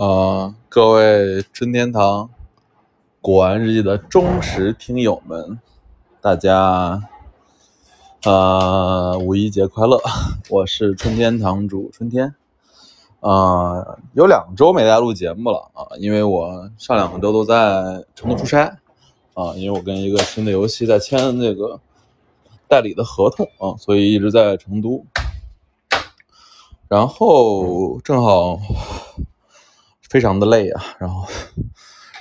呃，各位春天堂古玩日记的忠实听友们，大家呃五一节快乐！我是春天堂主春天。呃，有两周没来录节目了啊，因为我上两个周都在成都出差啊，因为我跟一个新的游戏在签那个代理的合同啊，所以一直在成都。然后正好。非常的累啊，然后，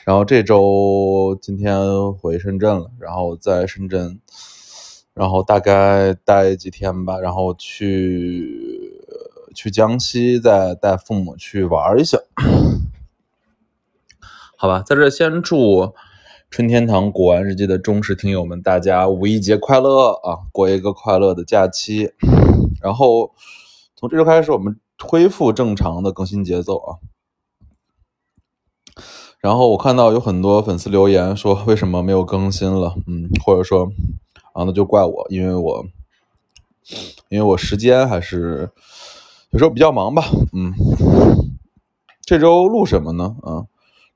然后这周今天回深圳了，然后在深圳，然后大概待几天吧，然后去去江西再带父母去玩一下，好吧，在这先祝春天堂古玩日记的忠实听友们，大家五一节快乐啊，过一个快乐的假期，然后从这周开始我们恢复正常的更新节奏啊。然后我看到有很多粉丝留言说为什么没有更新了，嗯，或者说啊那就怪我，因为我因为我时间还是有时候比较忙吧，嗯，这周录什么呢？啊，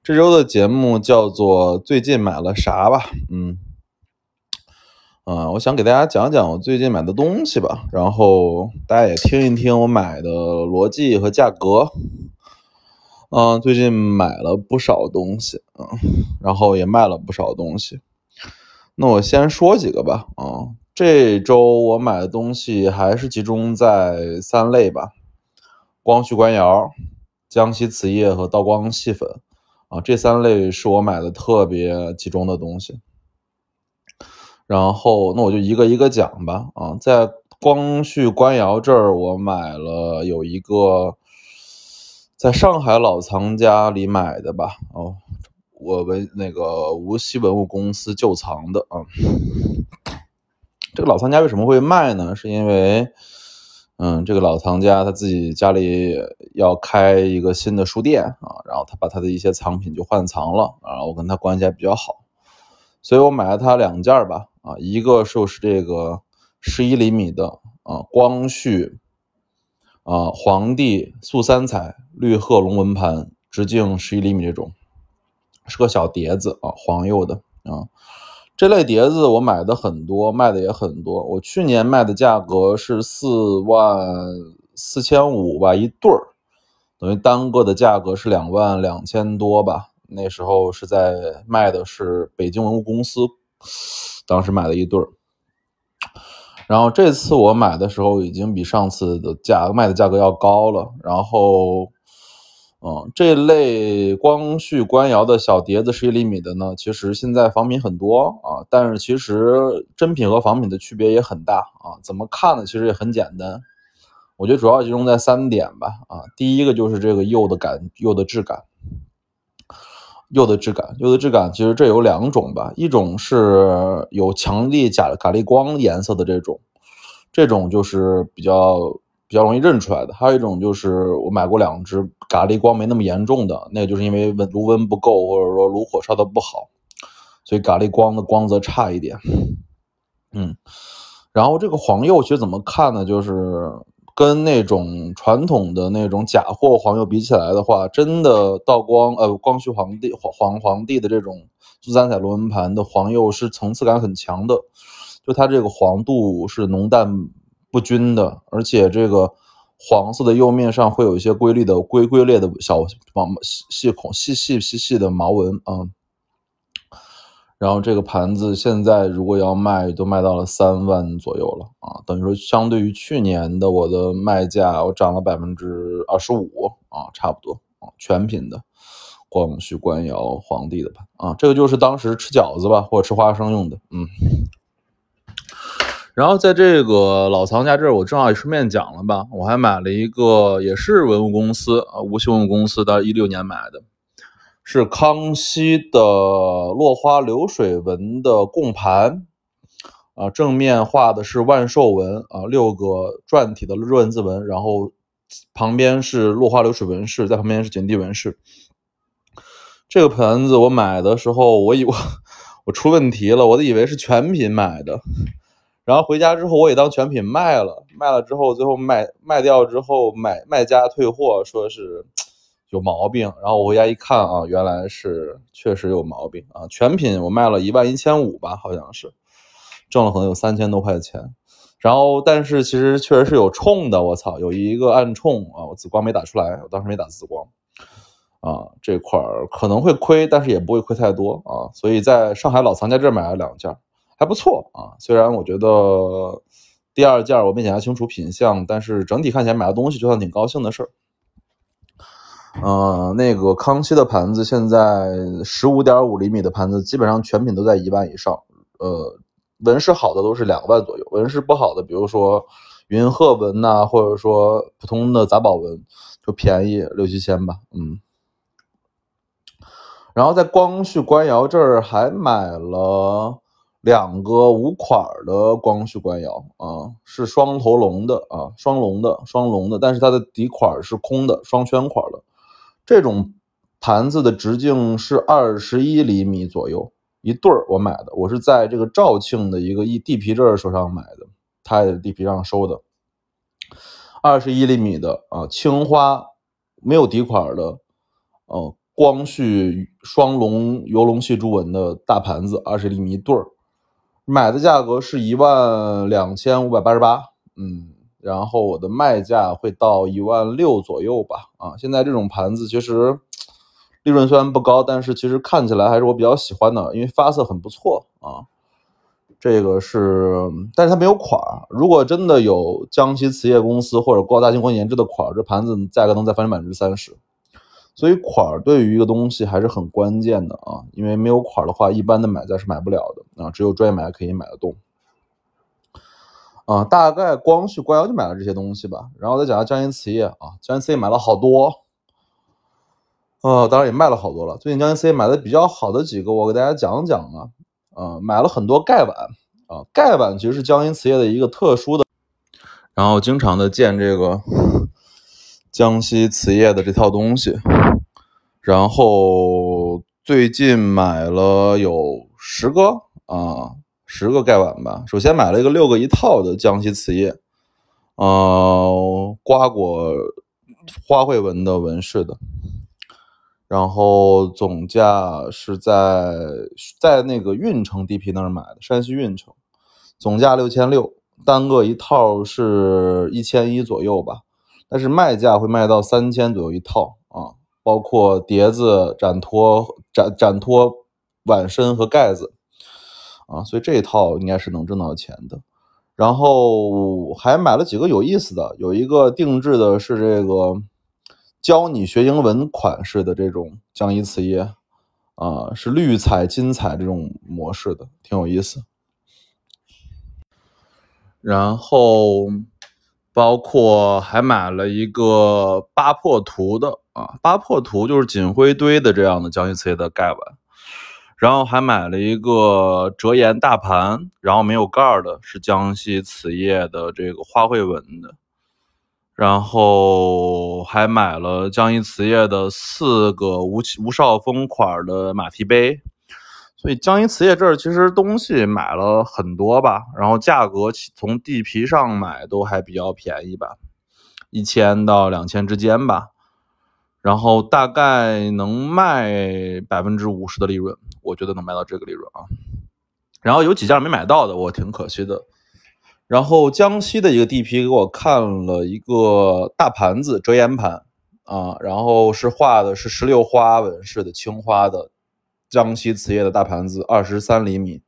这周的节目叫做最近买了啥吧，嗯，啊，我想给大家讲讲我最近买的东西吧，然后大家也听一听我买的逻辑和价格。嗯，最近买了不少东西，嗯，然后也卖了不少东西。那我先说几个吧，啊，这周我买的东西还是集中在三类吧：光绪官窑、江西瓷业和道光细粉，啊，这三类是我买的特别集中的东西。然后，那我就一个一个讲吧，啊，在光绪官窑这儿，我买了有一个。在上海老藏家里买的吧，哦，我们那个无锡文物公司旧藏的啊。这个老藏家为什么会卖呢？是因为，嗯，这个老藏家他自己家里要开一个新的书店啊，然后他把他的一些藏品就换藏了啊，我跟他关系还比较好，所以我买了他两件吧，啊，一个就是这个十一厘米的啊光绪。啊，黄帝素三彩绿鹤龙纹盘，直径十一厘米这种，是个小碟子啊，黄釉的啊。这类碟子我买的很多，卖的也很多。我去年卖的价格是四万四千五吧一对儿，等于单个的价格是两万两千多吧。那时候是在卖的是北京文物公司，当时买了一对儿。然后这次我买的时候已经比上次的价卖的价格要高了。然后，嗯，这类光绪官窑的小碟子十一厘米的呢，其实现在仿品很多啊，但是其实真品和仿品的区别也很大啊。怎么看呢？其实也很简单，我觉得主要集中在三点吧。啊，第一个就是这个釉的感，釉的质感。釉的质感，釉的质感其实这有两种吧，一种是有强烈假咖喱光颜色的这种，这种就是比较比较容易认出来的；还有一种就是我买过两只咖喱光没那么严重的，那个就是因为温炉温不够，或者说炉火烧的不好，所以咖喱光的光泽差一点。嗯，然后这个黄釉其实怎么看呢？就是。跟那种传统的那种假货黄釉比起来的话，真的道光呃光绪皇帝皇皇皇帝的这种素三彩螺纹盘的黄釉是层次感很强的，就它这个黄度是浓淡不均的，而且这个黄色的釉面上会有一些规律的规规裂的小毛细孔细细细细的毛纹啊。然后这个盘子现在如果要卖，都卖到了三万左右了啊，等于说相对于去年的我的卖价，我涨了百分之二十五啊，差不多啊，全品的光绪官窑皇帝的盘啊，这个就是当时吃饺子吧，或者吃花生用的，嗯。然后在这个老藏家这儿，我正好也顺便讲了吧，我还买了一个，也是文物公司啊，无锡文物公司，的一六年买的。是康熙的落花流水纹的供盘，啊，正面画的是万寿纹啊，六个篆体的篆字纹，然后旁边是落花流水纹饰，在旁边是锦地纹饰。这个盘子我买的时候，我以为我出问题了，我都以为是全品买的，然后回家之后我也当全品卖了，卖了之后最后卖卖掉之后，买卖家退货说是。有毛病，然后我回家一看啊，原来是确实有毛病啊。全品我卖了一万一千五吧，好像是挣了可能有三千多块钱。然后但是其实确实是有冲的，我操，有一个暗冲啊，我紫光没打出来，我当时没打紫光啊，这块儿可能会亏，但是也不会亏太多啊。所以在上海老藏家这儿买了两件，还不错啊。虽然我觉得第二件我没检查清楚品相，但是整体看起来买的东西就算挺高兴的事儿。呃，那个康熙的盘子现在十五点五厘米的盘子，基本上全品都在一万以上。呃，纹饰好的都是两万左右，纹饰不好的，比如说云鹤纹呐，或者说普通的杂宝纹，就便宜六七千吧。嗯。然后在光绪官窑这儿还买了两个五款的光绪官窑啊，是双头龙的啊，双龙的双龙的，但是它的底款是空的，双圈款的。这种盘子的直径是二十一厘米左右一对儿，我买的，我是在这个肇庆的一个一地皮这儿手上买的，他也地皮上收的，二十一厘米的啊，青花没有底款的，哦，光绪双龙游龙戏珠纹的大盘子，二十厘米一对儿，买的价格是一万两千五百八十八，嗯。然后我的卖价会到一万六左右吧，啊，现在这种盘子其实利润虽然不高，但是其实看起来还是我比较喜欢的，因为发色很不错啊。这个是，但是它没有款儿。如果真的有江西瓷业公司或者国大金光研制的款儿，这盘子价格能再翻百分之三十。所以款儿对于一个东西还是很关键的啊，因为没有款儿的话，一般的买家是买不了的啊，只有专业买家可以买得动。啊，大概光绪官窑就买了这些东西吧，然后再讲下江阴瓷业啊，江阴瓷业买了好多，呃，当然也卖了好多了。最近江阴瓷业买的比较好的几个，我给大家讲讲啊，呃，买了很多盖碗啊，盖碗其实是江阴瓷业的一个特殊的，然后经常的见这个江西瓷业的这套东西，然后最近买了有十个啊。十个盖碗吧。首先买了一个六个一套的江西瓷业，呃，瓜果花卉纹的纹饰的，然后总价是在在那个运城地皮那儿买的，山西运城，总价六千六，单个一套是一千一左右吧，但是卖价会卖到三千左右一套啊，包括碟子、展托、展展托碗身和盖子。啊，所以这一套应该是能挣到钱的。然后还买了几个有意思的，有一个定制的是这个教你学英文款式的这种江一瓷业，啊，是绿彩金彩这种模式的，挺有意思。然后包括还买了一个八破图的啊，八破图就是锦灰堆的这样的江一瓷业的盖碗。然后还买了一个折颜大盘，然后没有盖儿的，是江西瓷业的这个花卉纹的。然后还买了江西瓷业的四个吴吴少峰款的马蹄杯。所以江西瓷业这儿其实东西买了很多吧，然后价格从地皮上买都还比较便宜吧，一千到两千之间吧。然后大概能卖百分之五十的利润，我觉得能卖到这个利润啊。然后有几件没买到的，我挺可惜的。然后江西的一个地皮给我看了一个大盘子折颜盘啊，然后是画的是石榴花纹饰的青花的江西瓷业的大盘子，二十三厘米，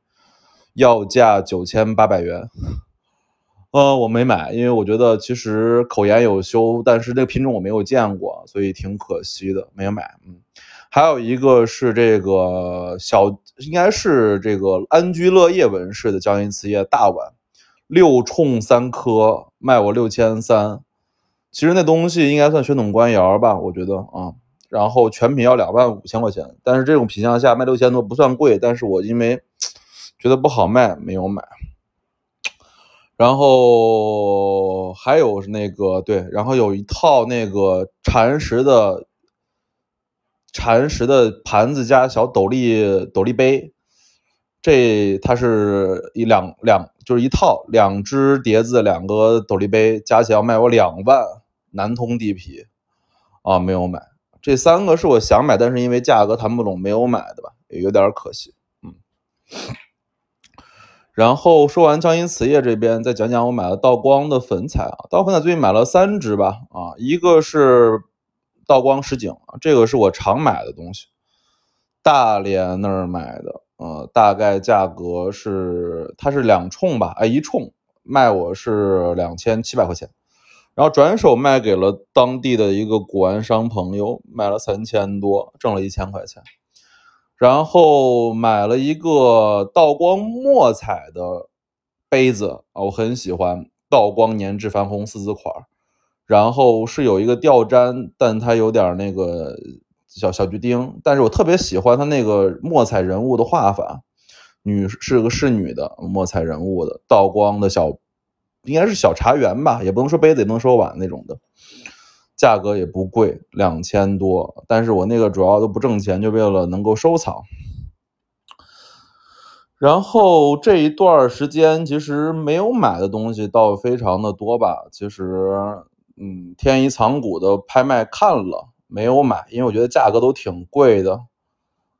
要价九千八百元。呃，我没买，因为我觉得其实口研有修，但是这个品种我没有见过，所以挺可惜的，没有买。嗯，还有一个是这个小，应该是这个安居乐业纹饰的江阴瓷业大碗，六冲三颗，卖我六千三。其实那东西应该算宣统官窑吧，我觉得啊。然后全品要两万五千块钱，但是这种品相下卖六千多不算贵，但是我因为觉得不好卖，没有买。然后还有那个对，然后有一套那个禅石的禅石的盘子加小斗笠斗笠杯，这它是一两两就是一套两只碟子两个斗笠杯加起来要卖我两万南通地皮啊没有买这三个是我想买，但是因为价格谈不拢没有买的吧，也有点可惜。嗯。然后说完江阴瓷业这边，再讲讲我买了道光的粉彩啊。道光粉彩最近买了三支吧，啊，一个是道光实景啊，这个是我常买的东西，大连那儿买的，呃，大概价格是它是两冲吧，哎，一冲卖我是两千七百块钱，然后转手卖给了当地的一个古玩商朋友，卖了三千多，挣了一千块钱。然后买了一个道光墨彩的杯子啊，我很喜欢道光年制矾红四字款儿，然后是有一个吊毡，但它有点那个小小锯钉，但是我特别喜欢它那个墨彩人物的画法，女是个侍女的墨彩人物的道光的小，应该是小茶园吧，也不能说杯子，也不能说碗那种的。价格也不贵，两千多。但是我那个主要都不挣钱，就为了能够收藏。然后这一段时间其实没有买的东西倒非常的多吧。其实，嗯，天一藏古的拍卖看了，没有买，因为我觉得价格都挺贵的。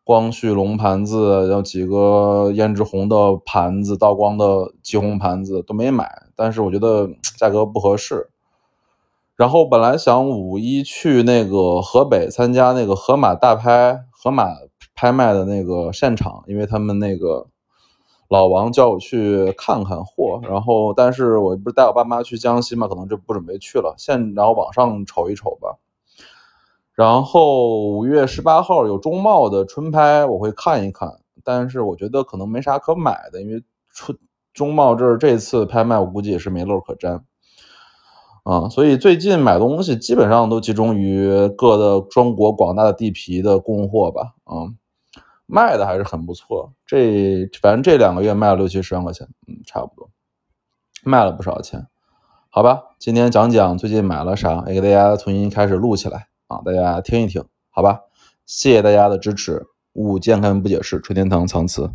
光绪龙盘子，有几个胭脂红的盘子，道光的旗红盘子都没买，但是我觉得价格不合适。然后本来想五一去那个河北参加那个河马大拍河马拍卖的那个现场，因为他们那个老王叫我去看看货。然后，但是我不是带我爸妈去江西嘛，可能就不准备去了。现然后网上瞅一瞅吧。然后五月十八号有中贸的春拍，我会看一看。但是我觉得可能没啥可买的，因为春中贸这这次拍卖，我估计也是没漏可沾。啊，所以最近买东西基本上都集中于各的中国广大的地皮的供货吧。啊，卖的还是很不错。这反正这两个月卖了六七十万块钱，嗯，差不多卖了不少钱。好吧，今天讲讲最近买了啥，也给大家重新开始录起来啊，大家听一听，好吧？谢谢大家的支持。勿健康不解释，春天堂藏词。